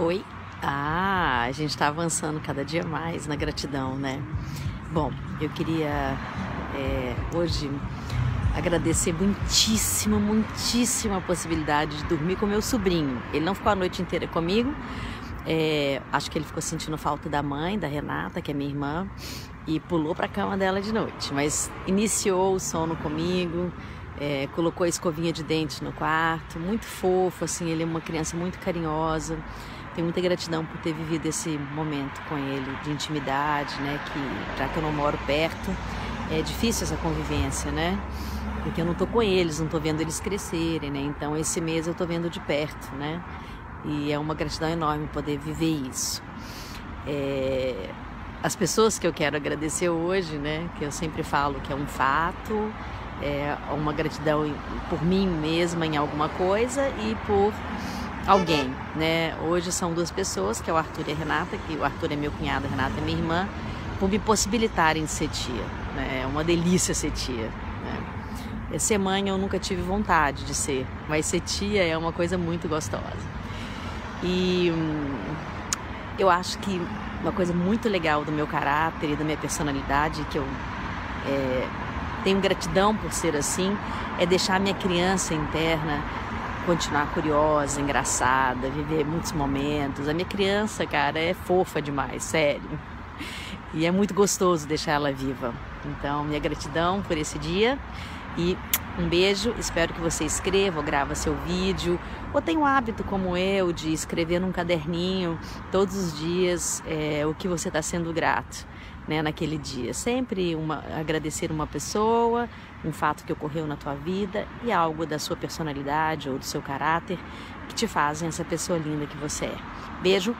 Oi? Ah, a gente está avançando cada dia mais na gratidão, né? Bom, eu queria é, hoje agradecer muitíssimo, muitíssimo a possibilidade de dormir com meu sobrinho. Ele não ficou a noite inteira comigo, é, acho que ele ficou sentindo falta da mãe, da Renata, que é minha irmã, e pulou para a cama dela de noite, mas iniciou o sono comigo. É, colocou a escovinha de dente no quarto, muito fofo, assim, ele é uma criança muito carinhosa. Tenho muita gratidão por ter vivido esse momento com ele de intimidade, né? Que já que eu não moro perto, é difícil essa convivência, né? Porque eu não tô com eles, não tô vendo eles crescerem, né? Então esse mês eu tô vendo de perto, né? E é uma gratidão enorme poder viver isso. É... As pessoas que eu quero agradecer hoje, né? Que eu sempre falo que é um fato, é, uma gratidão por mim mesma em alguma coisa e por alguém, né? Hoje são duas pessoas, que é o Arthur e a Renata, que o Arthur é meu cunhado, a Renata é minha irmã, por me possibilitarem ser tia, né? É uma delícia ser tia, né? Ser mãe eu nunca tive vontade de ser, mas ser tia é uma coisa muito gostosa. E hum, eu acho que uma coisa muito legal do meu caráter e da minha personalidade que eu é, tenho gratidão por ser assim, é deixar a minha criança interna continuar curiosa, engraçada, viver muitos momentos. A minha criança, cara, é fofa demais, sério. E é muito gostoso deixar ela viva. Então, minha gratidão por esse dia e um beijo. Espero que você escreva ou grava seu vídeo ou tenha o hábito, como eu, de escrever num caderninho todos os dias é, o que você está sendo grato né, naquele dia. Sempre uma, agradecer uma pessoa, um fato que ocorreu na tua vida e algo da sua personalidade ou do seu caráter que te fazem essa pessoa linda que você é. Beijo!